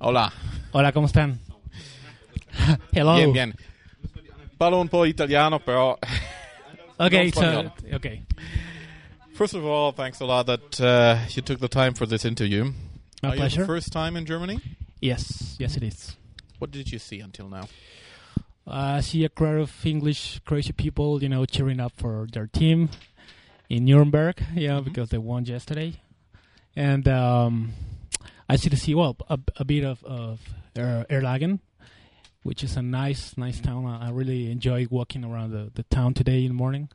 Hola. Hola, ¿cómo están? Hello. Bien, bien. Parlo un po' italiano, però. Okay, so okay. First of all, thanks a lot that uh, you took the time for this interview. My Are you pleasure. first time in Germany? Yes, yes, it is. What did you see until now? Uh, I see a crowd of English crazy people, you know, cheering up for their team in Nuremberg, you know, Mhm. because they won yesterday. And um, I see the sea, well, a, a bit of, of er, Erlangen, which is a nice, nice town. I I really enjoy walking around the, the town today in the morning.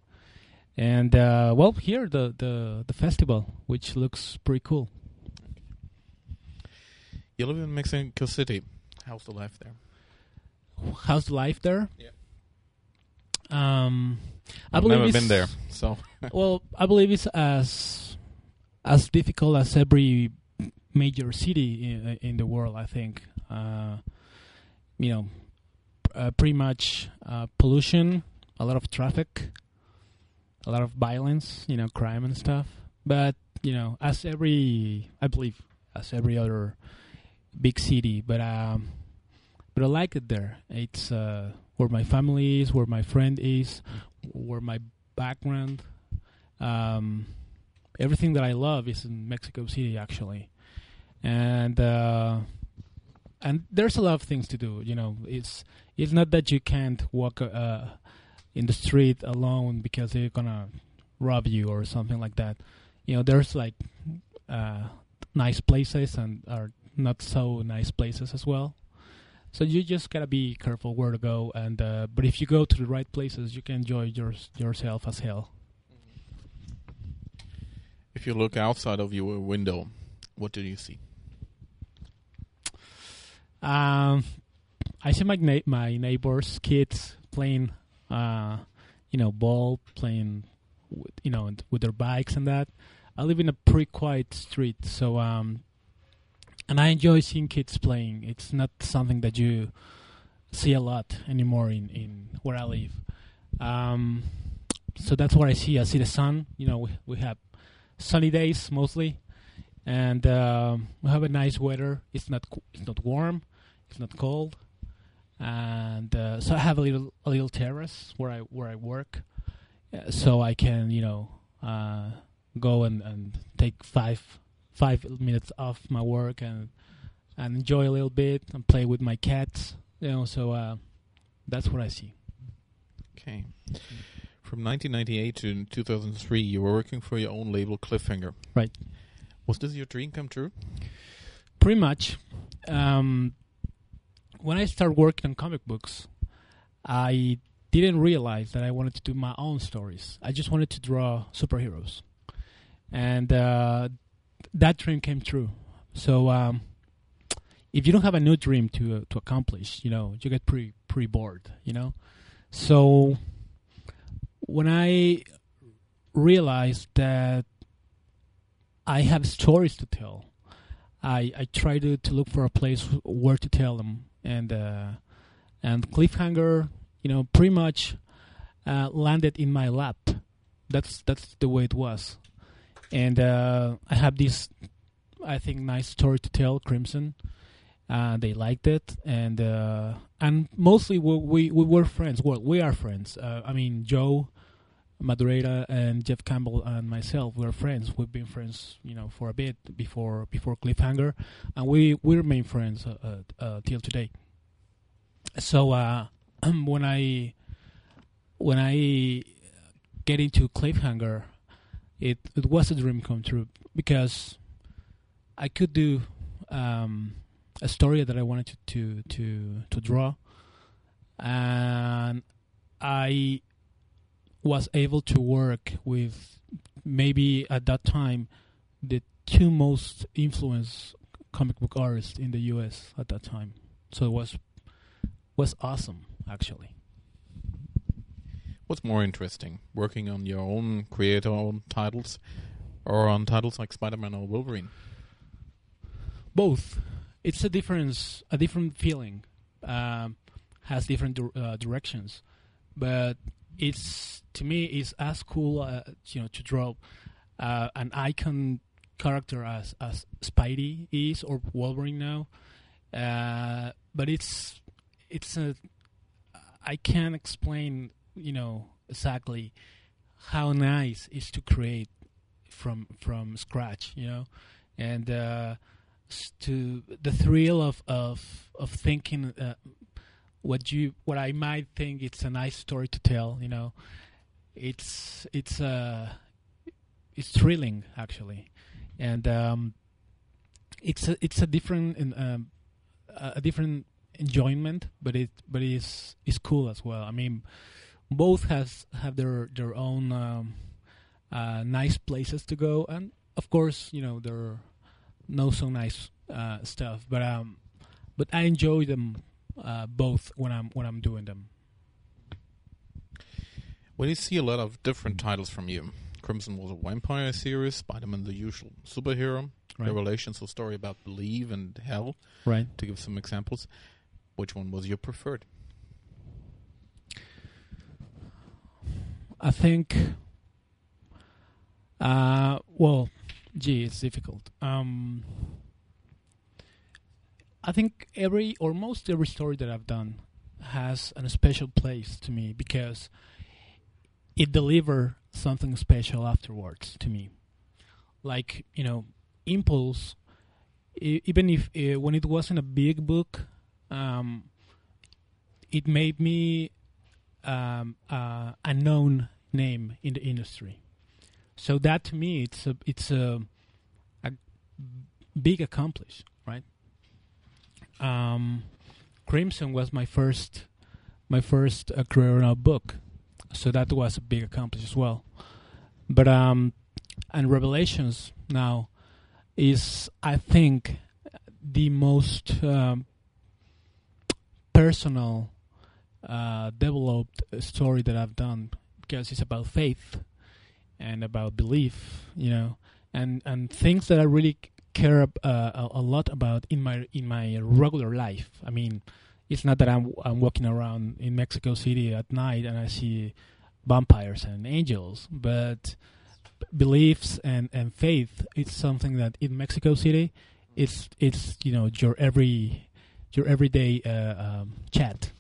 And, uh, well, here, the, the, the festival, which looks pretty cool. You live in Mexico City. How's the life there? How's the life there? Yeah. Um, I I've believe never it's- been there, so well, I believe it's as as difficult as every major city in, in the world. I think, uh, you know, uh, pretty much uh, pollution, a lot of traffic, a lot of violence, you know, crime and stuff. But you know, as every, I believe, as every other big city. But um, but I like it there. It's uh, where my family is, where my friend is, where my background. Um, everything that I love is in Mexico City, actually, and uh, and there's a lot of things to do. You know, it's it's not that you can't walk uh, in the street alone because they're gonna rob you or something like that. You know, there's like uh, nice places and are not so nice places as well. So you just gotta be careful where to go, and uh, but if you go to the right places, you can enjoy yours yourself as hell. if you look outside of your window, what do you see? Um, I see my na- my neighbors' kids playing, uh, you know, ball, playing, with, you know, with their bikes and that. I live in a pretty quiet street, so um, and I enjoy seeing kids playing. It's not something that you see a lot anymore in in where I live. Um, so that's what I see. I see the sun. You know, we we have sunny days mostly, and um, we have a nice weather. It's not it's not warm, it's not cold, and uh, so I have a little a little terrace where I where I work, uh, so I can you know uh, go and, and take five five minutes off my work and and enjoy a little bit and play with my cats. You know, so uh, that's what I see. Okay. From 1998 to 2003, you were working for your own label, Cliffhanger. Right. Was this your dream come true? pretty much um, when i started working on comic books i didn't realize that i wanted to do my own stories. I just wanted to draw superheroes. And uh, that dream came true. So um, if you don't have a new dream to uh, to accomplish you know you get pretty pretty bored you know? So when i realized that i have stories to tell I, I try to, to look for a place where to tell them, and uh, and cliffhanger, you know, pretty much uh, landed in my lap. That's that's the way it was, and uh, I have this, I think, nice story to tell. Crimson, uh, they liked it, and uh, and mostly we, we we were friends. Well, we are friends. Uh, I mean, Joe. Madureira and Jeff Campbell and myself we're friends. We've been friends, you know, for a bit before before Cliffhanger, and we we remain friends uh, uh, uh, till today. So uh, when I when I get into Cliffhanger, it it was a dream come true because I could do um, a story that I wanted to to to, to draw, and I was able to work with maybe at that time the two most influenced comic book artists in the US at that time. So it was was awesome actually. What's more interesting, working on your own creator own titles, or on titles like Spider-Man or Wolverine? Both. It's a difference, a different feeling. Um, has different uh, directions, but it's to me it's as cool, uh, you know, to draw uh, an icon character as as Spidey is or Wolverine now, uh, but it's it's a I can't explain you know exactly how nice is to create from from scratch you know? And uh, to the thrill of of of thinking uh, what you what I might think it's a nice story to tell you know. It's it's uh it's thrilling actually. And um it's a it's a different um, a different enjoyment but it but it's it's cool as well. I mean both has have their their own um, uh, nice places to go. And of course you know there are no so nice uh, stuff. But um but i enjoy them uh, both when i'm when i'm doing them when you see a lot of different titles from you crimson was a vampire series spider-man the usual superhero Right. revelations a story about belief and hell right to give some examples which one was your preferred I think. Uh, well, gee, it's difficult. Um, I think every or most every story that I've done has a special place to me because it deliver something special afterwards to me. Like you know, Impulse. Even if uh, when it wasn't a big book, um, it made me um, uh, a known name in the industry. So that to me, it's a it's a, a big accomplish? Um, Crimson was my first my first uh, career in a book, so that was a big accomplish as well. But um, and Revelations now is I think the most um, personal uh, developed story that I've done because it's about faith and about belief, you know, and and things that I really care uh, a, lot about in my in my regular life. I mean, it's not that I'm I'm walking around in Mexico City at night and I see vampires and angels, but beliefs and and faith it's something that in Mexico City it's it's you know your every your everyday uh, um, chat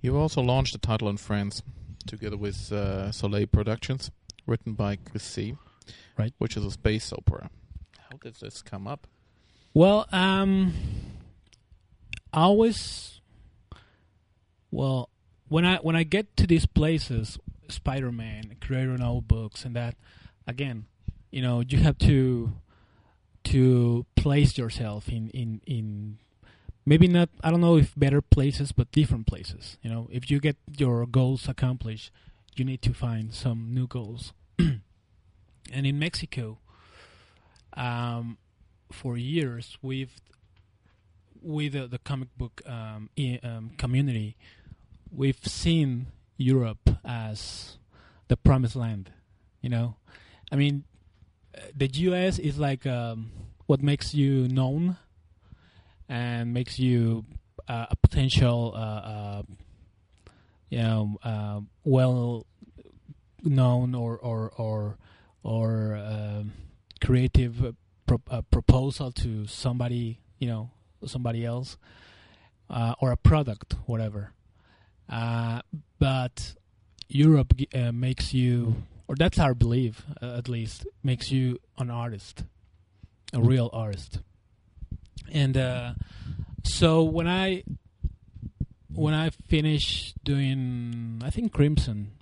You also launched a title in France together with uh, Soleil Productions, written by Chris C. Right. Which is a space opera. How did this come up? Well, um, I always, well, when I when I get to these places, Spider-Man, creator old books, and that, again, you know, you have to to place yourself in in in maybe not I don't know if better places, but different places. You know, if you get your goals accomplished, you need to find some new goals. and in Mexico, um, for years we've with uh, the comic book um, i- um, community, we've seen Europe as the promised land. You know, I mean, the U.S. is like um, what makes you known and makes you uh, a potential, uh, uh, you know, uh, well known or or or or um, creative uh, pro- uh, proposal to somebody, you know, somebody else, uh, or a product, whatever. Uh, but Europe uh, makes you, or that's our belief, uh, at least, makes you an artist, a real artist. And so when I when I finished doing, I think Crimson,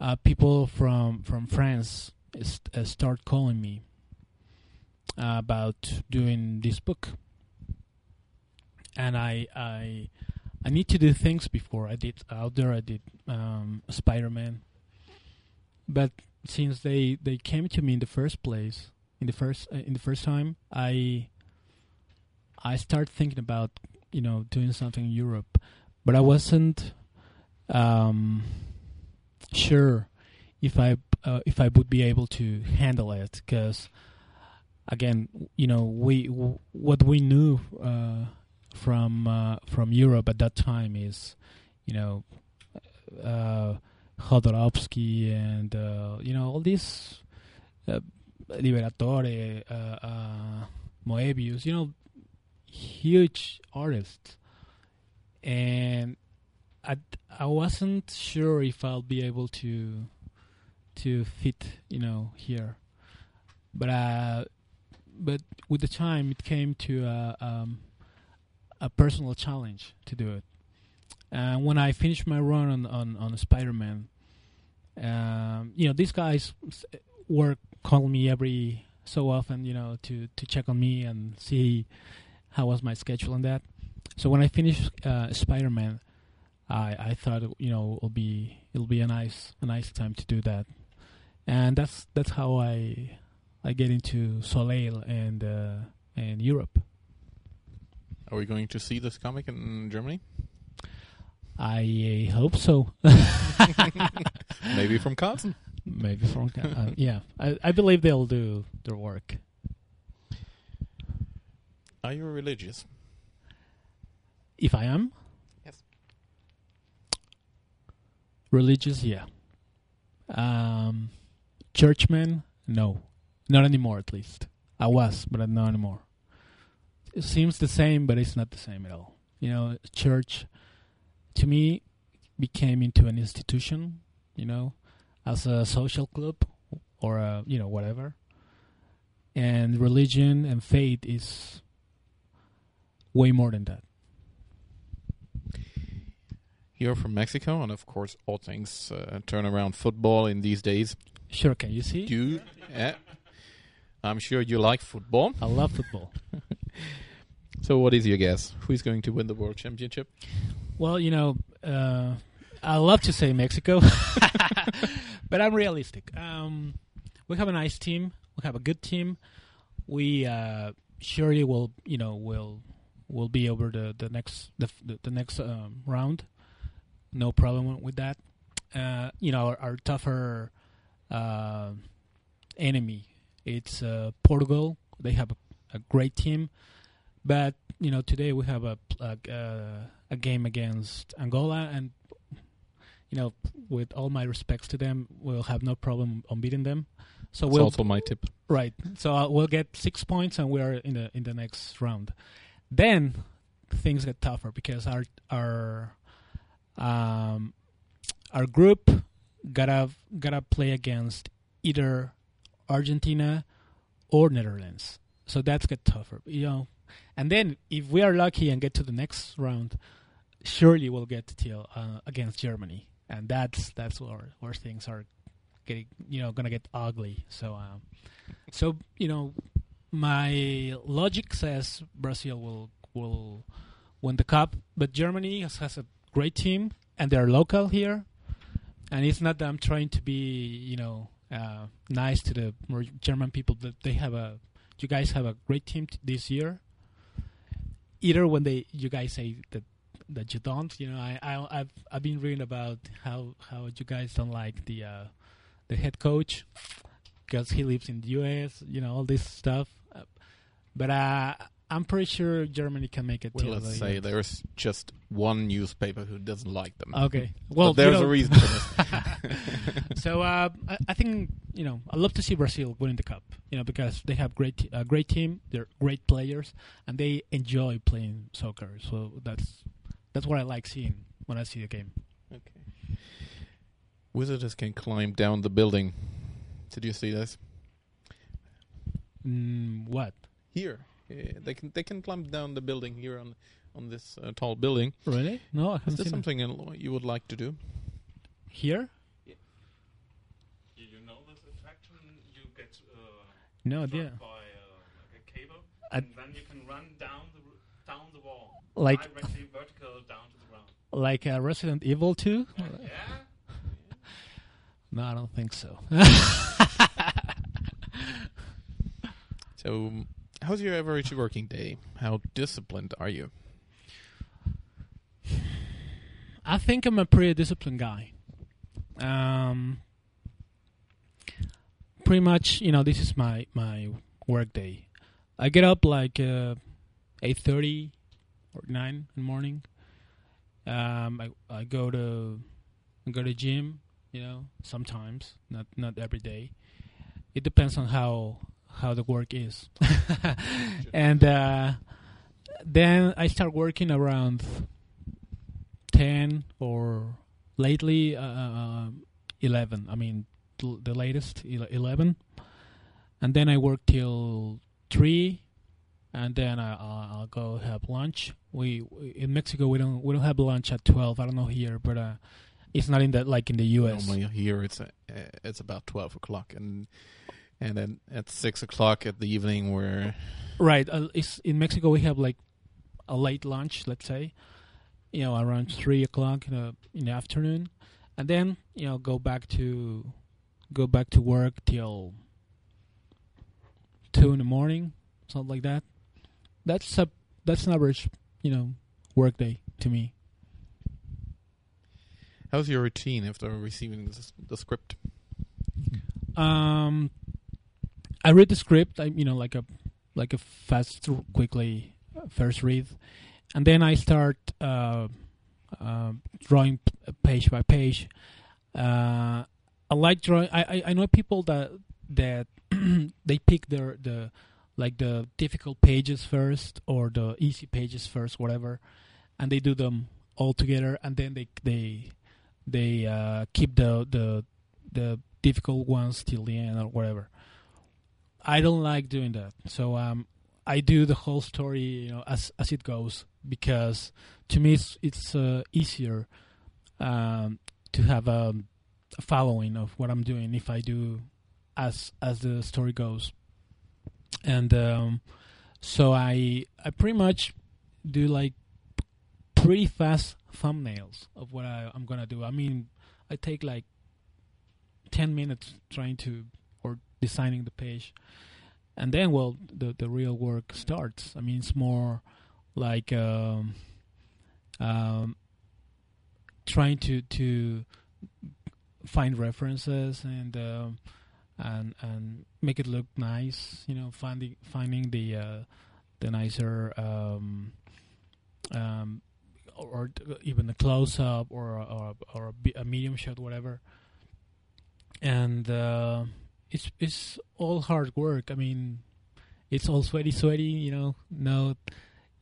uh, people from from France is, uh, start calling me uh, about doing this book, and I I I need to do things before. I did out there. I did um, Spider Man, but since they they came to me in the first place, in the first uh, in the first time, I I start thinking about you know doing something in Europe, but I wasn't um, sure if I uh, if I would be able to handle it because again you know we w- what we knew uh, from uh, from Europe at that time is you know uh, Jodorowsky and uh, you know all these uh, Liberatore uh, Moebius, you know, huge artists, and I I wasn't sure if I'll be able to to fit, you know, here, but uh, but with the time it came to uh, um, a personal challenge to do it. And when I finished my run on on, on Spider-Man, um, you know, these guys work call me every so often, you know, to to check on me and see how was my schedule and that. So when I finished uh, Spider-Man, I I thought you know it'll be it'll be a nice a nice time to do that, and that's that's how I I get into Soleil and uh, and Europe. Are we going to see this comic in Germany? I hope so. Maybe from Carlsen. Maybe from uh, yeah, I, I believe they'll do their work. Are you religious? If I am Yes. Religious, yeah. Um, churchman, no, not anymore. At least I was, but not anymore. It seems the same, but it's not the same at all. You know, church to me became into an institution. You know, as a social club or a you know whatever. And religion and faith is way more than that. You're from Mexico, and of course, all things uh, turn around football in these days. Sure, can you see? You, yeah. I'm sure you like football. I love football. So, what is your guess? Who's going to win the world championship? Well, you know, uh, I love to say Mexico, but I'm realistic. Um, we have a nice team. We have a good team. We uh, surely will, you know, will will be over the the next the the, the next um, round. No problem with that. Uh, you know, our, our tougher uh, enemy it's uh, Portugal. They have a, a great team, but you know today we have a a, a game against Angola, and you know with all my respects to them, we'll have no problem on beating them. So That's we'll also my tip. right. So uh, we'll get six points, and we're in the in the next round. Then things get tougher because our our um, our group gotta gotta play against either Argentina or Netherlands. So that's get tougher, you know. And then if we are lucky and get to the next round, surely we'll get till uh, against Germany, and that's that's where where things are getting you know gonna get ugly. So um, so you know my logic says Brazil will will win the cup, but Germany has, has a great team and they're local here, and it's not that I'm trying to be you know uh, nice to the German people, but they have a you guys have a great team t- this year. Either when they you guys say that that you don't, you know, I, I I've I've been reading about how how you guys don't like the uh, the head coach because he lives in the U.S. You know all this stuff, uh, but uh, I'm pretty sure Germany can make it. Well, till let's say end. there's just one newspaper who doesn't like them. Okay. Well, but there's you know, a reason for this. so uh, I, I think you know I love to see Brazil winning the cup. You know because they have great a great team, they're great players, and they enjoy playing soccer. So that's that's what I like seeing when I see the game. Okay. Wizards can climb down the building. Did you see this? Mm, what Here, uh, they can they can climb down the building here on on this uh, tall building. really? No, I Is haven't this seen it. something in- you would like to do? here. Yeah. You know this attraction? You get uh, No idea. by uh, like a cable, I- and then you can run down the r- down the wall, Like directly vertical down to the ground. like uh, Resident Evil 2? Yeah. No, I don't think so. So, um, how's your average working day? How disciplined are you? I think I'm a pretty disciplined guy. Um, pretty much, you know, this is my my work day. I get up like uh, eight thirty or nine in the morning. Um, I I go to I go to gym. You know, sometimes not not every day. It depends on how how the work is. and uh, then I start working around ten or lately uh, uh, eleven. I mean, the latest eleven, and then I work till three, and then I, I'll, I'll go have lunch. We, in Mexico we don't we don't have lunch at twelve. I don't know here, but uh, it's not in that like in the U.S. Normally here it's uh, it's about twelve o'clock, and and then at six o'clock at the evening we're Right. Uh, it's, in Mexico, we have like a late lunch, let's say, you know, around three o'clock in the in the afternoon, and then you know go back to go back to work till two in the morning, something like that. That's a that's an average, you know, work day to me. how's your routine after receiving the, the script? Um, I read the script. I you know like a like a fast, quickly uh, first read, and then I start uh, uh, drawing page by page. Uh, I like drawing. I, I know people that that they pick their the like the difficult pages first or the easy pages first, whatever, and they do them all together, and then they they they uh, keep the the the difficult ones till the end or whatever. I don't like doing that. So um, I do the whole story, you know, as as it goes because to me it's it's uh, easier um, to have a, a following of what I'm doing if I do as as the story goes. And um, so I I pretty much do like pretty fast thumbnails of what I, I'm gonna do. I mean, I take like ten minutes trying to or designing the page, and then well, the the real work starts. I mean, it's more like um, um, trying to to find references and um, and and make it look nice. You know, finding finding the uh, the nicer. Um, um, or even a close up or or, or a medium shot, whatever. And uh, it's it's all hard work. I mean, it's all sweaty, sweaty. You know, no,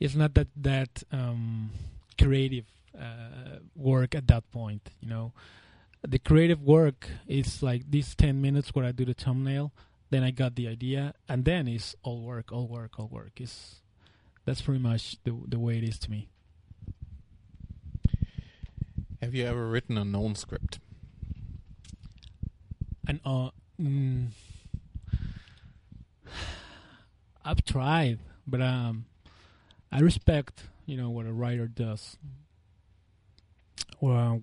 it's not that that um, creative uh, work at that point. You know, the creative work is like these ten minutes where I do the thumbnail. Then I got the idea, and then it's all work, all work, all work. Is that's pretty much the the way it is to me. Have you ever written a known script? And uh, mm, I've tried, but um, I respect you know what a writer does. Well,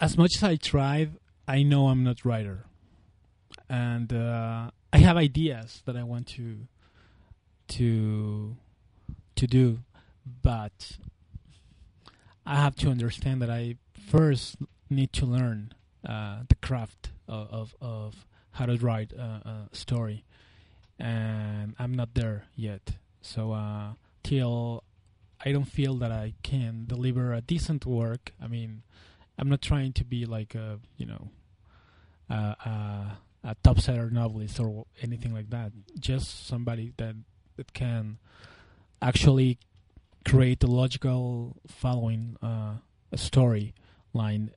as much as I tried, I know I'm not writer, and uh, I have ideas that I want to to to do, but I have to understand that I first need to learn uh, the craft of, of, of how to write a, a story, and I'm not there yet. So uh, till I don't feel that I can deliver a decent work, I mean, I'm not trying to be like a you know uh, a, a top seller novelist or anything like that. Just somebody that that can actually create a logical following uh, a story line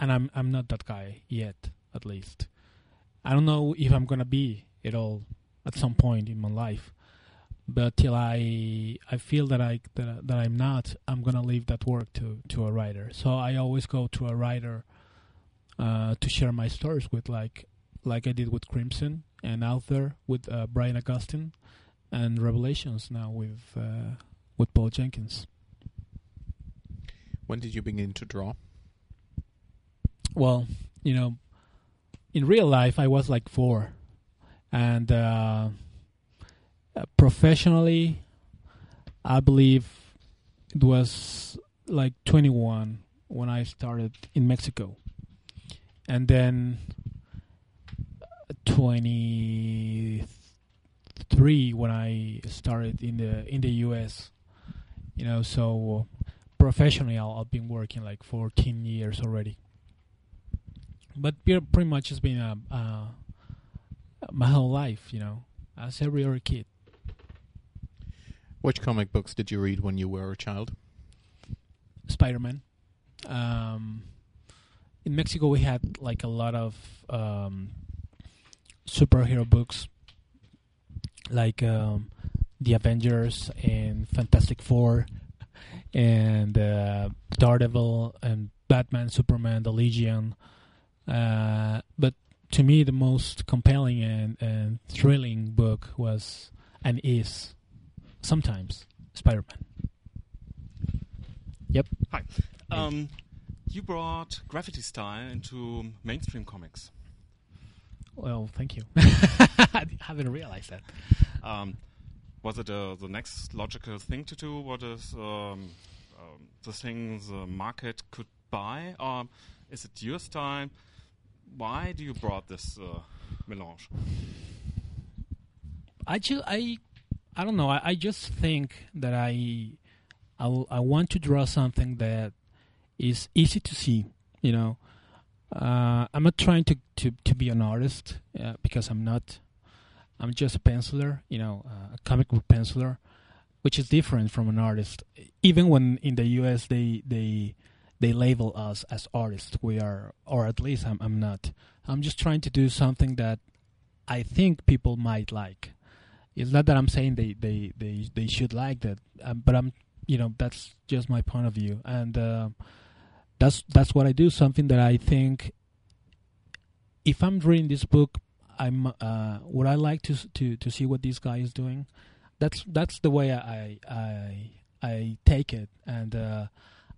and I'm I'm not that guy yet at least I don't know if I'm gonna be at all at some point in my life but till I I feel that I that, that I'm not I'm gonna leave that work to to a writer so I always go to a writer uh, to share my stories with like like I did with Crimson and out there with uh, Brian Augustyn and Revelations now with uh, with Paul Jenkins. When did you begin to draw? Well, you know, in real life, I was like four, and uh, uh, professionally, I believe it was like 21 when I started in Mexico, and then 23 when I started in the in the U.S. You know, so professionally, I've been working like 14 years already. But pretty much it's been a, uh, my whole life, you know, as every other kid. Which comic books did you read when you were a child? Spider-Man. Um, in Mexico, we had like a lot of um, superhero books, like um, the Avengers and Fantastic Four, and uh, Daredevil and Batman, Superman, the Legion. Uh, but to me, the most compelling and, and thrilling book was and is sometimes Spider-Man. Hi. Um, you brought graffiti style into mainstream comics. Well, thank you. I haven't realized that. Um, was it uh, the next logical thing to do? What is um, um, the thing the market could buy? Or is it your style? Why do you brought this uh, melange? I ju- I I don't know. I, I just think that I, I I want to draw something that is easy to see. You know, uh, I'm not trying to to, to be an artist uh, because I'm not. I'm just a penciler. You know, uh, a comic book penciler, which is different from an artist. Even when in the U.S. they they they label us as artists, we are, or at least I'm I'm not. I'm just trying to do something that I think people might like. It's not that I'm saying they they they, they should like that, um, but I'm you know that's just my point of view, and uh, that's that's what I do. Something that I think, if I'm reading this book, I'm uh, would I like to to to see what this guy is doing. That's that's the way I I I take it, and uh,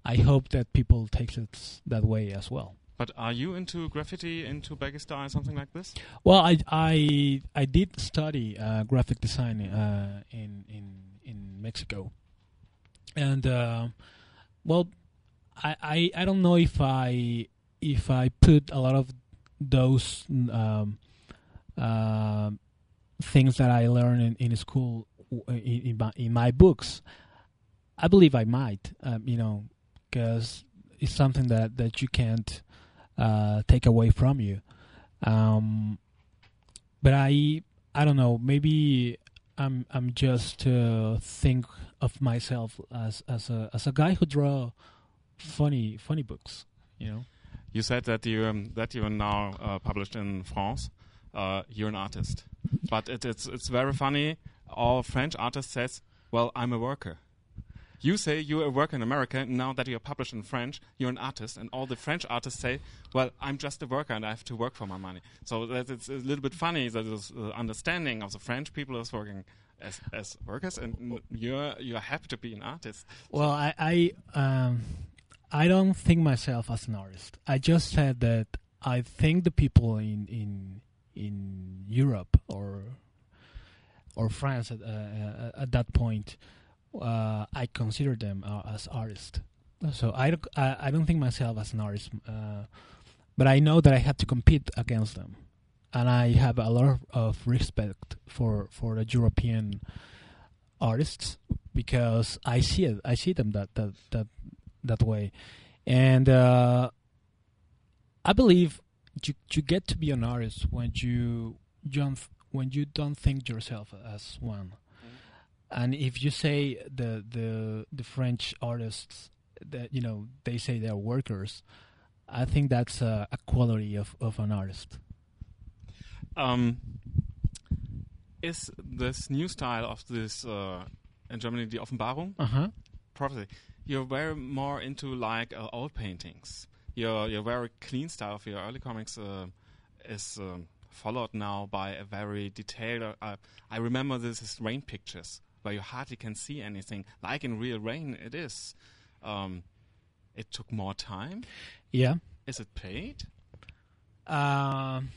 I hope that people take it that way as well. But are you into graffiti, into baggy style, something like this? Well, I I I did study uh, graphic design uh, in in in Mexico, and uh, well, I, I I don't know if I if I put a lot of those um, uh, things that I learned in, in school in in my, in my books. I believe I might, um, you know, because it's something that that you can't uh, take away from you. Um, but I I don't know. Maybe I'm I'm just uh, think of myself as as a as a guy who draw funny funny books. You know. You said that you um, that you are now uh, published in France. Uh, you're an artist, but it, it's it's very funny. All French artists says, "Well, I'm a worker." You say you're a worker in America. And now that you're published in French, you're an artist, and all the French artists say, "Well, I'm just a worker, and I have to work for my money." So that it's a little bit funny that this uh, understanding of the French people is working as as workers, and you're you're happy to be an artist. Well, I I um I don't think myself as an artist. I just said that I think the people in in in Europe or or France at uh, at that point, uh, I consider them uh, as artists. So I I, don't think myself as an artist, uh, but I know that I have to compete against them, and I have a lot of, respect for for the European artists because I see it. I see them that that that that way, and uh, I believe you you get to be an artist when you don't when you don't think yourself as one. And if you say the the the French artists that you know they say they're workers, I think that's a, a quality of, of an artist. Um, is this new style of this uh, in Germany the Offenbarung Uh huh. prophecy? You're very more into like uh, old paintings. Your your very clean style of your early comics uh, is um, followed now by a very detailed. Uh, I remember this is rain pictures where you hardly can see anything. Like in real rain, it is. Um, it took more time. Yeah. Is it paid? Um,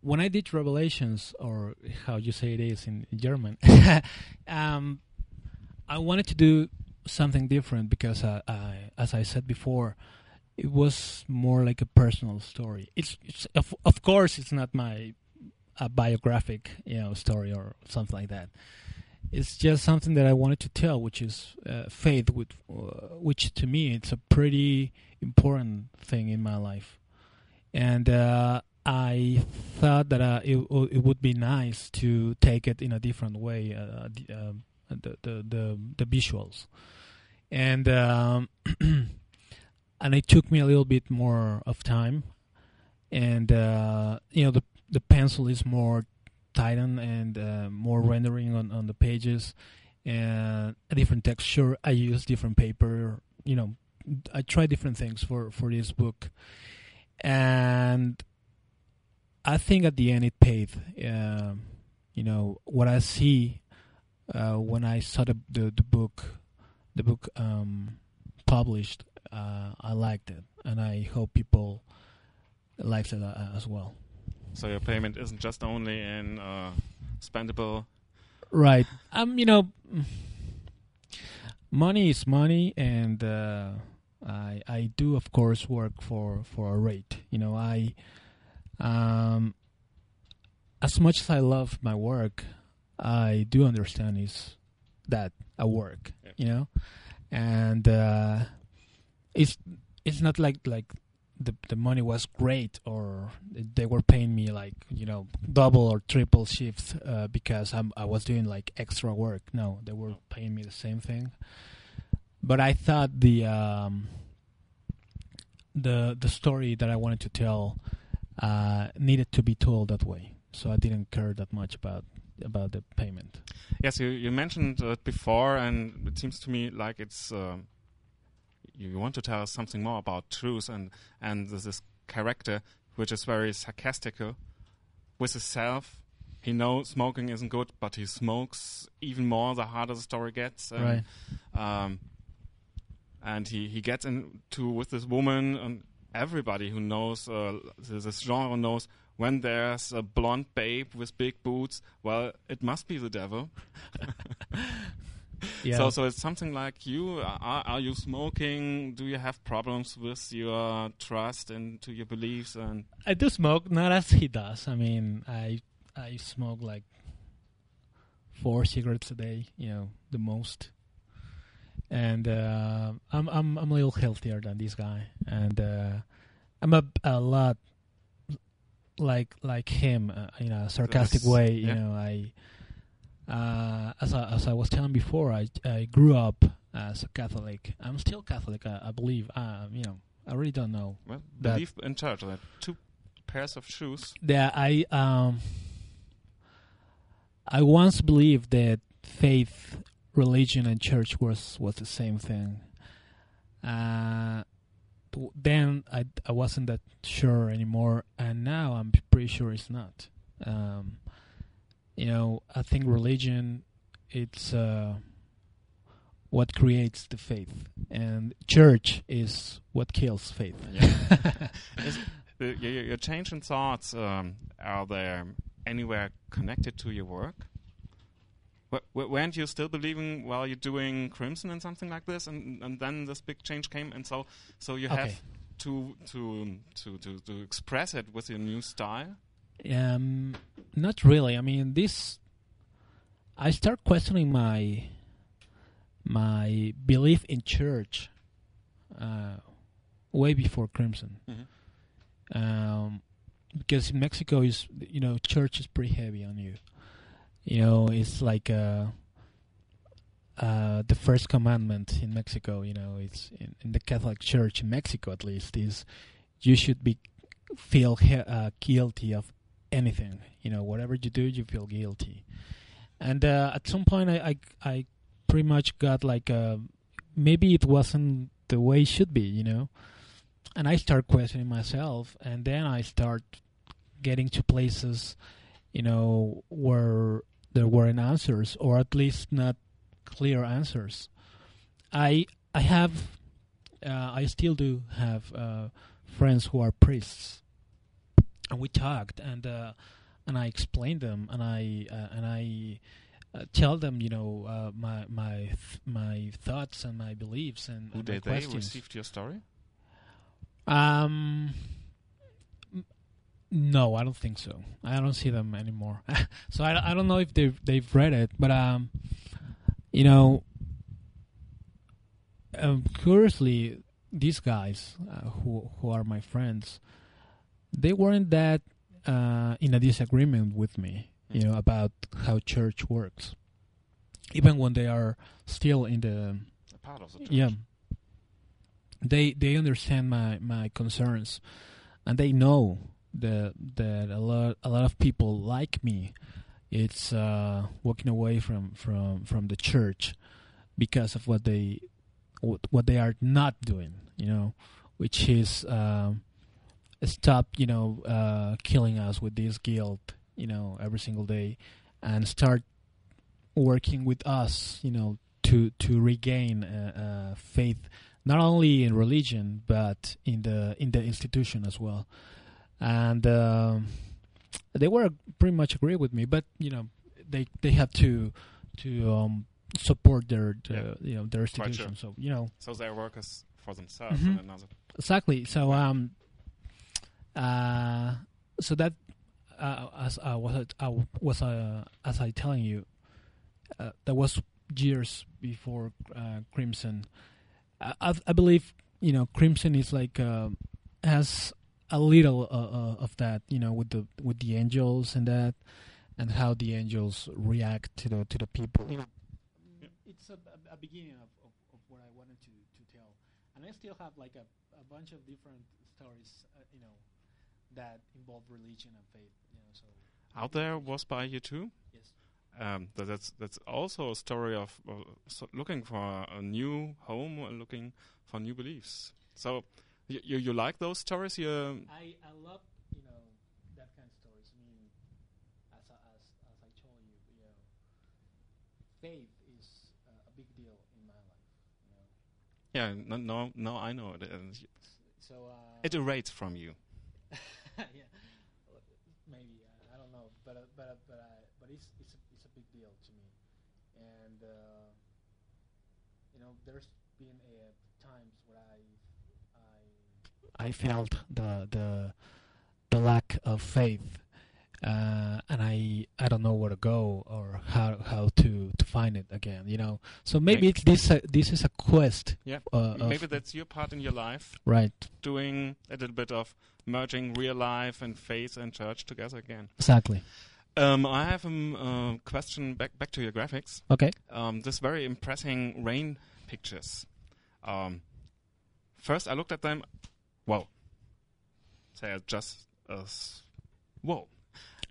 when I did Revelations, or how you say it is in German, um, I wanted to do something different because, uh, I, as I said before, it was more like a personal story. It's, it's of, of course, it's not my a biographic, you know, story or something like that. It's just something that I wanted to tell, which is uh, faith, with, uh, which to me it's a pretty important thing in my life. and uh, I thought that uh, it it would be nice to take it in a different way, uh, the, um, the, the the the visuals, and um, and it took me a little bit more of time, and uh, you know the the pencil is more tightened and uh, more rendering on, on the pages, and a different texture. I use different paper, you know. I try different things for for this book, and I think at the end it paid. Um you know what I see uh, when I saw the, the the book, the book um, published. Uh, I liked it, and I hope people liked it uh, as well. So your payment isn't just only in uh, spendable. Right. Um. You know, money is money, and uh, I I do of course work for for a rate. You know, I um as much as I love my work, I do understand is that a work. Yeah. You know, and uh, it's it's not like like the the money was great or they were paying me like you know double or triple shifts uh, because I'm, I was doing like extra work. No, they were paying me the same thing. But I thought the um, the the story that I wanted to tell uh, needed to be told that way. So I didn't care that much about about the payment. Yes, you, you mentioned it before, and it seems to me like it's um you want to tell us something more about truth and and this, character which is very sarcastical with himself. He knows smoking isn't good, but he smokes even more the harder the story gets. And, right. Um, and he, he gets into with this woman, and everybody who knows uh, this genre knows when there's a blonde babe with big boots, well, it must be the devil. Yeah. So, so it's something like you. Are, are you smoking? Do you have problems with your trust and to your beliefs? And I do smoke, not as he does. I mean, I I smoke like four cigarettes a day, you know, the most. And uh, I'm I'm I'm a little healthier than this guy, and uh, I'm a a lot like like him uh, in a sarcastic way. yeah. You know, I uh, as I, as I was telling before, I I grew up as a Catholic. I'm still Catholic, I, I believe. Uh, you know, I really don't know well, believe in church. That two pairs of shoes. that I um I once believed that faith, religion, and church was was the same thing. Uh, then I I wasn't that sure anymore, and now I'm pretty sure it's not. Um, you know, I think religion it's uh, what creates the faith, and church is what kills faith. Is, uh, your, your change in thoughts um, are they anywhere connected to your work? W- w- weren't you still believing while you're doing Crimson and something like this, and and then this big change came, and so so you Okay. have to to to to to express it with your new style. Um, not really. I mean, this. I start questioning my my belief in church uh, way before Crimson, Mhm. um, because in Mexico is you know church is pretty heavy on you. You know, it's like uh, uh, the first commandment in Mexico. You know, it's in, in the Catholic Church in Mexico at least is you should be feel he- uh, guilty of anything. You know, whatever you do, you feel guilty. And uh, at some point, I, I I pretty much got like uh, maybe it wasn't the way it should be. You know, and I start questioning myself, and then I start getting to places, you know, where there weren't answers, or at least not clear answers. I I have, uh, I still do have uh, friends who are priests, and we talked, and uh, and I explained them, and I uh, and I uh, tell them, you know, uh, my my th- my thoughts and my beliefs and, Who and did they questions. received your story? Um, no, I don't think so. I don't see them anymore. so I, I don't know if they've they've read it, but um, you know, um, curiously, these guys uh, who who are my friends, they weren't that uh, in a disagreement with me, you Mm. know, about how church works. Even when they are still in the A part of the church. yeah, they they understand my my concerns, and they know that that a lot a lot of people like me, it's uh, walking away from from from the church because of what they what, what they are not doing, you know, which is um, stop, you know, uh, killing us with this guilt, you know, every single day, and start working with us, you know, to to regain uh, uh, faith, not only in religion but in the in the institution as well, and um, they were pretty much agree with me, but you know, they they have to to um, support their, their you know their institution. So you know, So they're workers for themselves and another. exactly. So um, uh, so that uh, as I was I was uh, as I telling you, uh, that was years before uh, Crimson. I, I believe you know Crimson is like um has a little uh, uh, of that you know with the with the angels and that and how the angels react to the to the people. You know, it's a, a beginning of, of, of what I wanted to, to tell, and I still have like a, a bunch of different stories, uh, you know, that involve religion and faith. You know, so Out there was by you too. yes, Um, that, that's that's also a story of uh, so looking for a new home and looking for new beliefs. So you you, you like those stories? You I, I love you know that kind of stories. I mean, as I, as as I told you, you know, faith is uh, a big deal in my life. You know, yeah no no, no I know it. And so uh, it erates from you. yeah, maybe uh, I don't know, but uh, but uh, but I but it's it's a, it's a big deal to me, and uh, you know, there's been uh, times where I I I felt the the the lack of faith, uh, and I I don't know where to go or how how to to find it again. You know, so maybe Maybe- this uh, this is a quest. Yeah. Uh, Maybe that's your part in your life, right. doing a little bit of merging real life and faith and church together again. Exactly. Um, I have a um, uh, question back back to your graphics. Okay. um, this very impressing rain pictures. Um, first, I looked at them. Wow, they are just as whoa,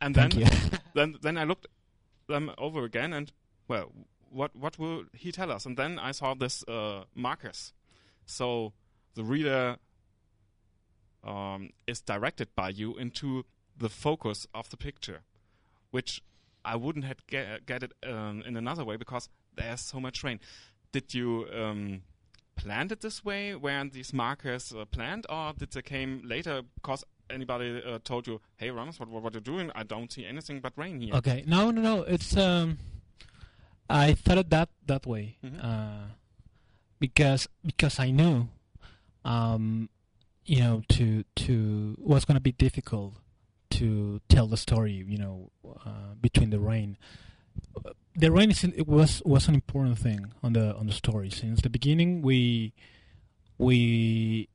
and Thank then then then I looked them over again, and well, what what will he tell us? And then I saw this uh, markers, so the reader um, is directed by you into the focus of the picture, which I wouldn't have get, get it um, in another way because there's so much rain. Did you um, plan it this way? Were these markers uh, planned, or did they came later because anybody uh, told you, "Hey, Ramos, what what, what are you doing? I don't see anything but rain here." Okay. No, no, no. It's um, I thought it that that way, Mhm. uh, because because I knew, um, you know, to to was going to be difficult to tell the story. You know, uh, between the rain. The rain is in, it was was an important thing on the on the story since the beginning. We we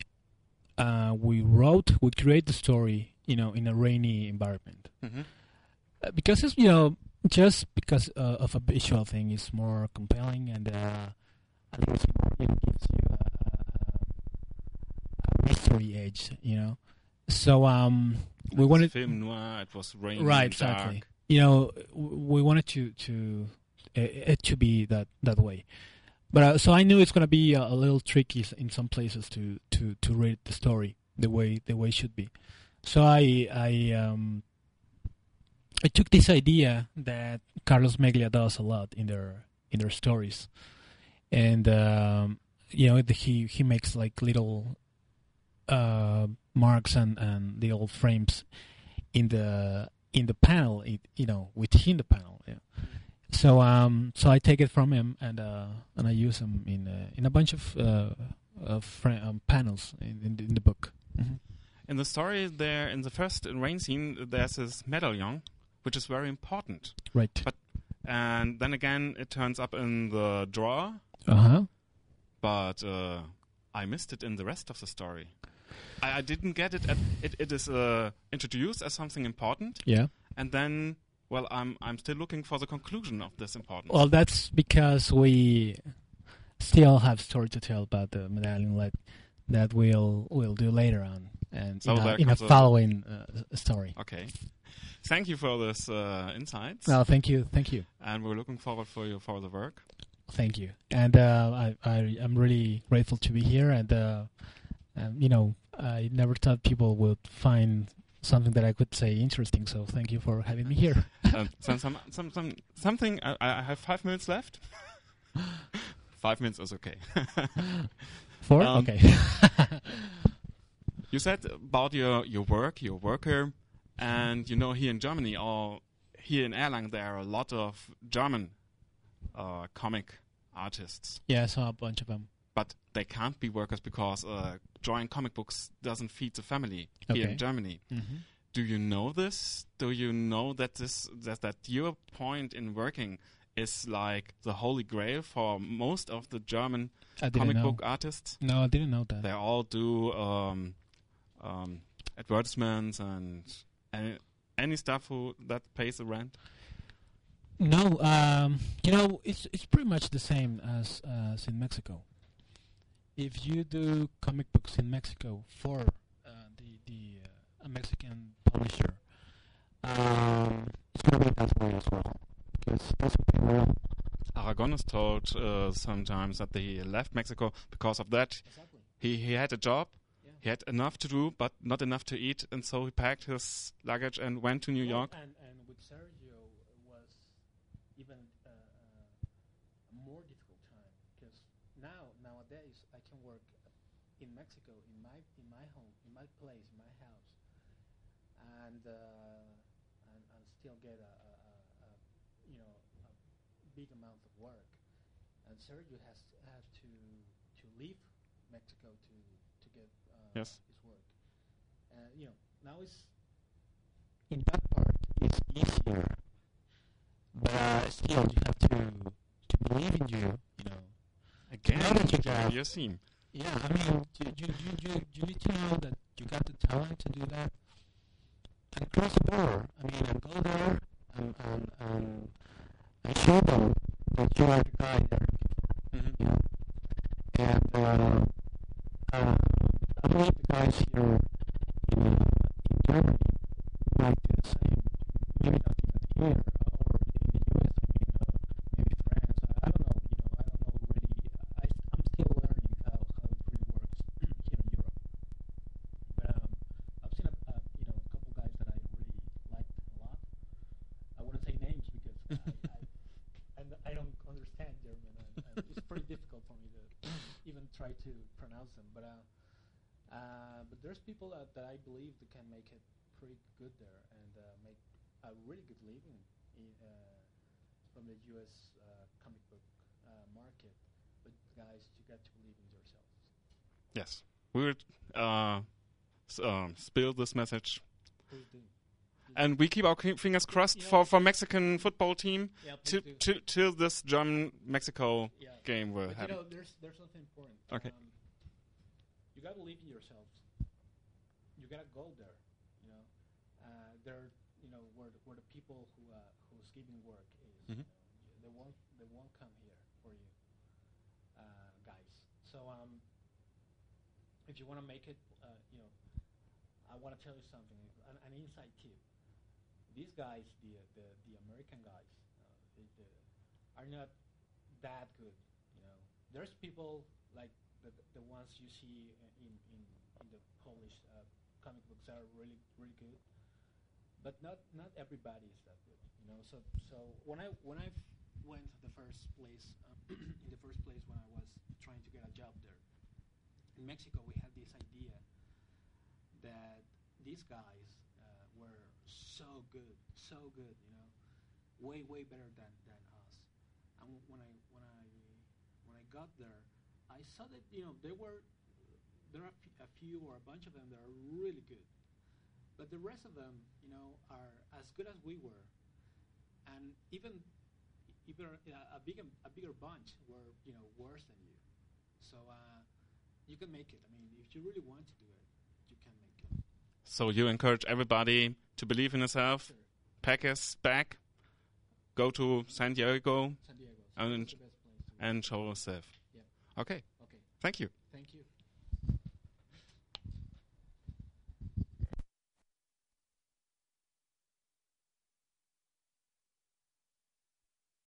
uh, we wrote we create the story, you know, in a rainy environment Mhm. uh, because it's you know just because uh, of a visual thing is more compelling and uh, I think it gives you a, a mystery edge, you know. So um, we It's wanted film noir. It was rain. right dark. exactly. You know, we wanted to to uh, it to be that that way. But uh, so I knew it's gonna be a, a little tricky in some places to, to, to read the story the way the way it should be. So I I um I took this idea that Carlos Meglia does a lot in their in their stories, and um, you know he he makes like little uh, marks and, and little frames in the in the panel, it, you know, within the panel. Yeah. So um so I take it from him and uh and I use them in uh, in a bunch of uh of fra- um, panels in in the, in the book. In the story, there in the first rain scene, there's this medallion, which is very important. Right. But- And then again, it turns up in the drawer, Uh huh. but uh, I missed it in the rest of the story. I, I didn't get it. At, it it is uh, introduced as something important, Yeah. and then well, I'm I'm still looking for the conclusion of this important. Well, that's because we still have story to tell about the medallion that that we'll we'll do later on, and So in, a, in a following uh, story. okay, thank you for this uh, insights, Well, thank you, thank you, and we're looking forward for you for the work. thank you, and uh, I, I I'm really grateful to be here, and uh, um, you know I never thought people would find something that I could say interesting. So thank you for having me here. um, some, some, some, some, something. I, I have five minutes left. five minutes is okay. Four, Um, okay. you said about your, your work, your worker, and you know here in Germany or here in Erlangen there are a lot of German uh, comic artists, yeah, I saw a bunch of them. But they can't be workers because uh, drawing comic books doesn't feed the family here in Germany. Mm-hmm. Do you know this? Do you know that this that that your point in working is like the holy grail for most of the German comic know. book artists? No, I didn't know that. They all do um, um, advertisements and any, any stuff who, that pays the rent. No, um, you know, it's it's pretty much the same as as in Mexico. If you do comic books in Mexico for uh, the the uh, a Mexican publisher, um, it's gonna be that way as well. Because those people. Aragonés told uh, sometimes that he left Mexico because of that. Exactly. He he had a job, Yeah. he had enough to do, but not enough to eat, and so he packed his luggage and went to New York. And and with Sergio it was even uh, uh, a more difficult time because now nowadays I can work in Mexico in my in my home in my place in my house and uh, and, and still get a, a, a, a you know a big amount of work and Sergio has had to to leave Mexico to to get uh, Yes. his work and you know now it's in that part it's easier but uh, still you have to to believe in you you know Again, How did you get- your theme. yeah, I mean, you, you, you, you, you need to know that you got the talent to do that. And close the door. I mean, and go there and, and, and, and show them that you are the guy looking for. You know? And uh, uh, I believe the guys here in, uh, in Germany might do the same. Maybe not even here or in the US. I mean, uh, maybe France. I, I don't know. You know, I don't know really. I, I'm still learning how, how it really works here in Europe. But um, I've seen a, a you know a couple guys that I really liked a lot. I wouldn't say names because I, I, and I don't understand German. And, and it's pretty difficult for me to even try to pronounce them. But uh, uh, but there's people that, that I believe that can make it pretty good there and uh, make a really good living in, uh, from the U.S. Uh, comic book uh, market. But guys, you got to believe in yourselves. Yes, we will uh, s- um, spill this message, Please do. And we keep our fingers crossed Yeah. for for Mexican football team Yeah, to, please do. to, till this German Mexico Yeah. game will But you happen. know, there's there's something important. Okay. Um, you gotta believe in yourselves. You gotta go there. You know, uh, there. You know where the, where the people who uh, who's giving work is. Mhm. You know, they won't they won't come here for you, uh, guys. So um, if you want to make it, uh, you know, I want to tell you something. An, an inside tip. These guys, the uh, the the American guys, uh, the, the, are not that good. You know, there's people like the the ones you see in in, in the Polish uh, comic books are really really good, but not not everybody is that good. You know, so so when I when I went the first place um, in the first place when I was trying to get a job there in Mexico, we had this idea that these guys uh, were so good, so good. You know, way way better than than us. And when I when I when I got there, I saw that you know there were there are a few or a bunch of them that are really good, but the rest of them you know are as good as we were, and even even a, a bigger a bigger bunch were you know worse than you. So uh, you can make it. I mean, if you really want to do it, you can make it. So you encourage everybody to believe in yourself, Sure. pack his bag, go to San Diego, San Diego. And- That's the best place to and show yourself. Yeah. Okay, Okay. thank you.